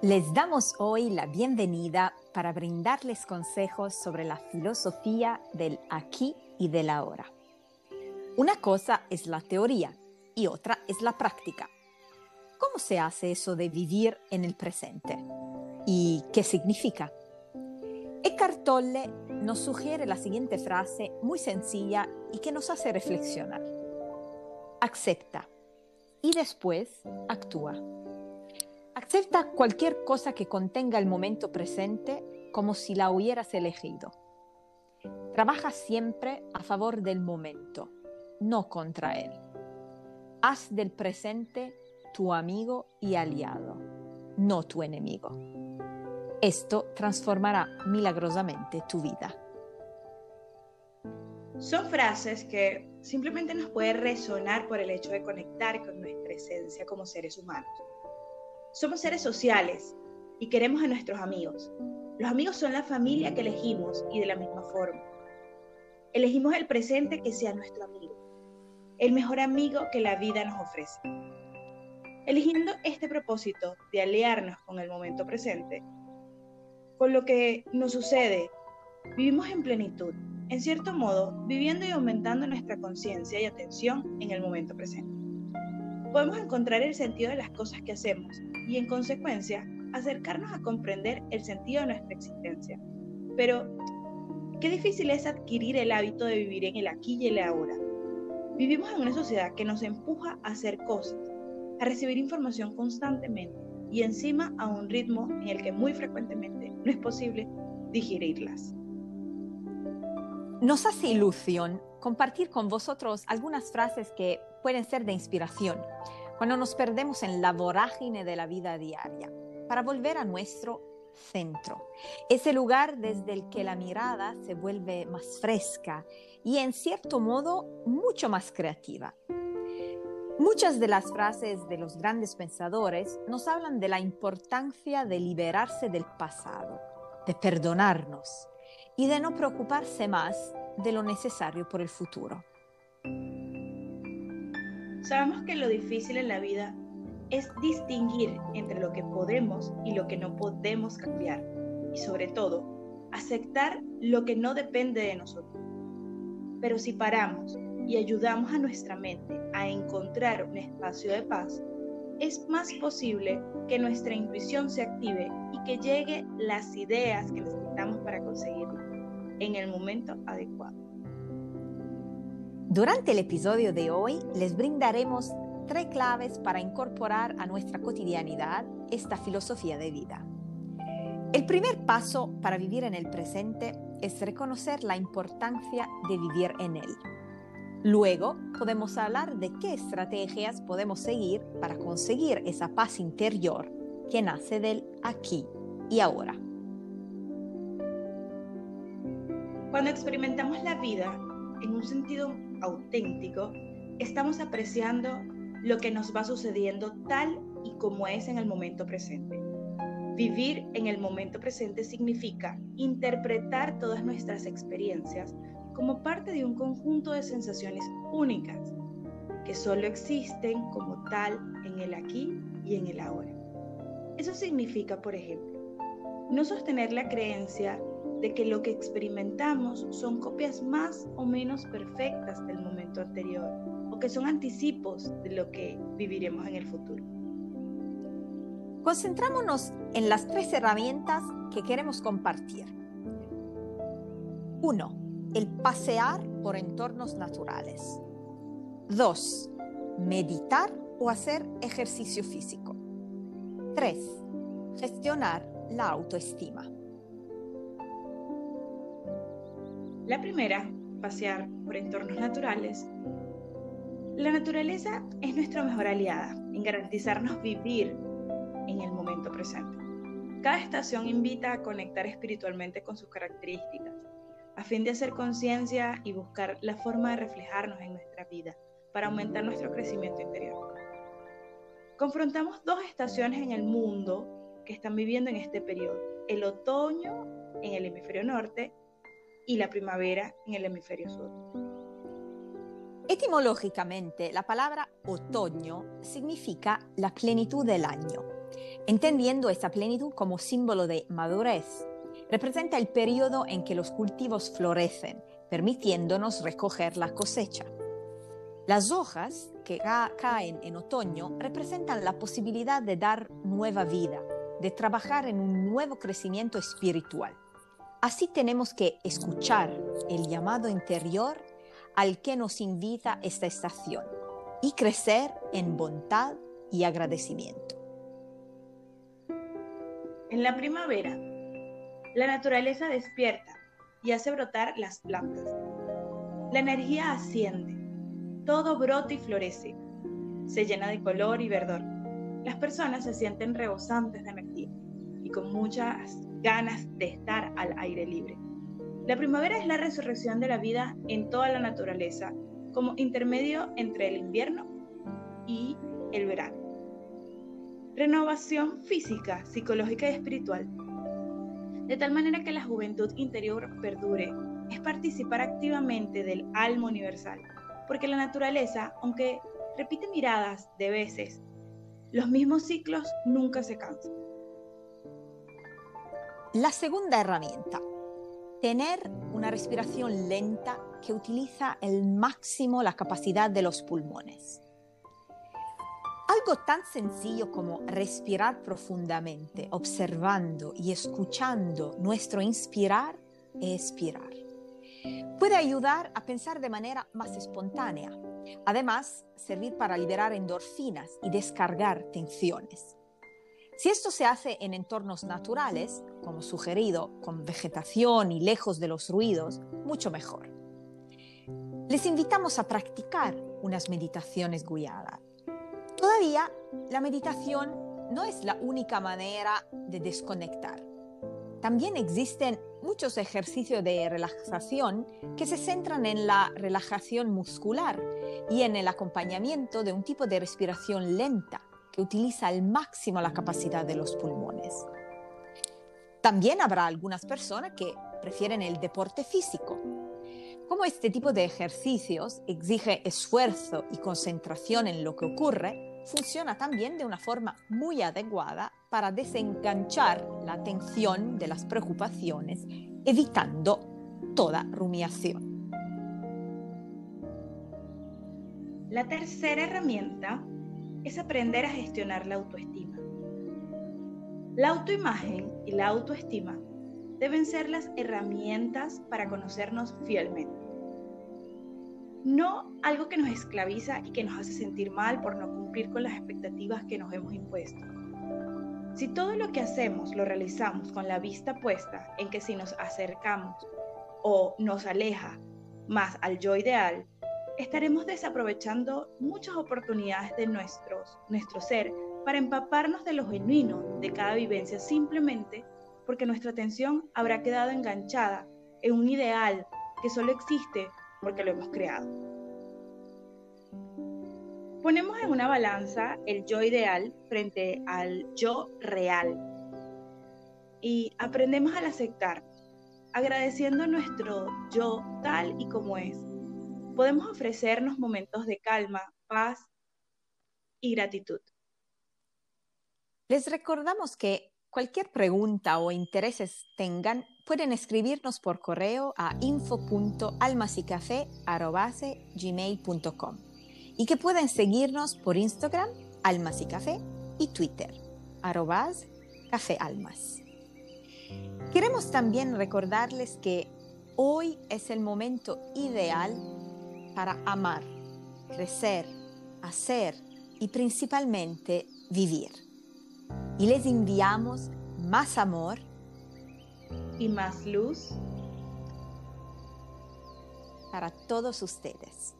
Les damos hoy la bienvenida para brindarles consejos sobre la filosofía del aquí y del ahora. Una cosa es la teoría y otra es la práctica. ¿Cómo se hace eso de vivir en el presente? ¿Y qué significa? Eckhart Tolle nos sugiere la siguiente frase muy sencilla y que nos hace reflexionar. Acepta y después actúa. Acepta cualquier cosa que contenga el momento presente como si la hubieras elegido. Trabaja siempre a favor del momento, no contra él. Haz del presente tu amigo y aliado, no tu enemigo. Esto transformará milagrosamente tu vida. Son frases que simplemente nos pueden resonar por el hecho de conectar con nuestra esencia como seres humanos. Somos seres sociales y queremos a nuestros amigos. Los amigos son la familia que elegimos y de la misma forma. Elegimos el presente que sea nuestro amigo, el mejor amigo que la vida nos ofrece. Eligiendo este propósito de aliarnos con el momento presente, con lo que nos sucede, vivimos en plenitud, en cierto modo, viviendo y aumentando nuestra conciencia y atención en el momento presente podemos encontrar el sentido de las cosas que hacemos y en consecuencia acercarnos a comprender el sentido de nuestra existencia. Pero, qué difícil es adquirir el hábito de vivir en el aquí y el ahora. Vivimos en una sociedad que nos empuja a hacer cosas, a recibir información constantemente y encima a un ritmo en el que muy frecuentemente no es posible digerirlas. Nos hace ilusión compartir con vosotros algunas frases que pueden ser de inspiración cuando nos perdemos en la vorágine de la vida diaria, para volver a nuestro centro, ese lugar desde el que la mirada se vuelve más fresca y en cierto modo mucho más creativa. Muchas de las frases de los grandes pensadores nos hablan de la importancia de liberarse del pasado, de perdonarnos y de no preocuparse más de lo necesario por el futuro. Sabemos que lo difícil en la vida es distinguir entre lo que podemos y lo que no podemos cambiar y sobre todo aceptar lo que no depende de nosotros. Pero si paramos y ayudamos a nuestra mente a encontrar un espacio de paz, es más posible que nuestra intuición se active y que llegue las ideas que necesitamos para conseguirlo en el momento adecuado. Durante el episodio de hoy les brindaremos tres claves para incorporar a nuestra cotidianidad esta filosofía de vida. El primer paso para vivir en el presente es reconocer la importancia de vivir en él. Luego podemos hablar de qué estrategias podemos seguir para conseguir esa paz interior que nace del aquí y ahora. Cuando experimentamos la vida en un sentido auténtico, estamos apreciando lo que nos va sucediendo tal y como es en el momento presente. Vivir en el momento presente significa interpretar todas nuestras experiencias como parte de un conjunto de sensaciones únicas que solo existen como tal en el aquí y en el ahora. Eso significa, por ejemplo, no sostener la creencia de que lo que experimentamos son copias más o menos perfectas del momento anterior o que son anticipos de lo que viviremos en el futuro. Concentrámonos en las tres herramientas que queremos compartir. Uno, El pasear por entornos naturales. Dos, Meditar o hacer ejercicio físico. Tres, Gestionar la autoestima. La primera, pasear por entornos naturales. La naturaleza es nuestra mejor aliada en garantizarnos vivir en el momento presente. Cada estación invita a conectar espiritualmente con sus características, a fin de hacer conciencia y buscar la forma de reflejarnos en nuestra vida para aumentar nuestro crecimiento interior. Confrontamos dos estaciones en el mundo que están viviendo en este periodo, el otoño en el hemisferio norte y la primavera en el hemisferio sur. Etimológicamente, la palabra otoño significa la plenitud del año. entendiendo esa plenitud como símbolo de madurez. Representa el periodo en que los cultivos florecen, permitiéndonos recoger la cosecha. Las hojas que caen en otoño representan la posibilidad de dar nueva vida, de trabajar en un nuevo crecimiento espiritual. Así tenemos que escuchar el llamado interior al que nos invita esta estación y crecer en bondad y agradecimiento. En la primavera, la naturaleza despierta y hace brotar las plantas. La energía asciende, todo brota y florece, se llena de color y verdor. Las personas se sienten rebosantes de energía y con muchas ganas de estar al aire libre. La primavera es la resurrección de la vida en toda la naturaleza, como intermedio entre el invierno y el verano. Renovación física, psicológica y espiritual de tal manera que la juventud interior perdure, es participar activamente del alma universal, porque la naturaleza, aunque repite miradas de veces, los mismos ciclos nunca se cansan. La segunda herramienta, tener una respiración lenta que utiliza el máximo la capacidad de los pulmones. Algo tan sencillo como respirar profundamente, observando y escuchando nuestro inspirar y expirar. Puede ayudar a pensar de manera más espontánea. Además, servir para liberar endorfinas y descargar tensiones. Si esto se hace en entornos naturales, como sugerido, con vegetación y lejos de los ruidos, mucho mejor. Les invitamos a practicar unas meditaciones guiadas Todavía, la meditación no es la única manera de desconectar. También existen muchos ejercicios de relajación que se centran en la relajación muscular y en el acompañamiento de un tipo de respiración lenta utiliza al máximo la capacidad de los pulmones. También habrá algunas personas que prefieren el deporte físico. Como este tipo de ejercicios exige esfuerzo y concentración en lo que ocurre, funciona también de una forma muy adecuada para desenganchar la atención de las preocupaciones, evitando toda rumiación. La tercera herramienta es aprender a gestionar la autoestima. La autoimagen y la autoestima deben ser las herramientas para conocernos fielmente no algo que nos esclaviza y que nos hace sentir mal por no cumplir con las expectativas que nos hemos impuesto. Si todo lo que hacemos lo realizamos con la vista puesta en que si nos acercamos o nos aleja más al yo ideal, estaremos desaprovechando muchas oportunidades de nuestro ser para empaparnos de lo genuino de cada vivencia simplemente porque nuestra atención habrá quedado enganchada en un ideal que solo existe porque lo hemos creado. Ponemos en una balanza el yo ideal frente al yo real y aprendemos al aceptar, agradeciendo nuestro yo tal y como es. Podemos ofrecernos momentos de calma, paz y gratitud. Les recordamos que cualquier pregunta o intereses tengan, pueden escribirnos por correo a info.almasicafé.gmail.com y que pueden seguirnos por Instagram, Almas y Café, y Twitter, arrobas cafealmas. Queremos también recordarles que hoy es el momento ideal para amar, crecer, hacer y principalmente vivir. Y les enviamos más amor y más luz para todos ustedes.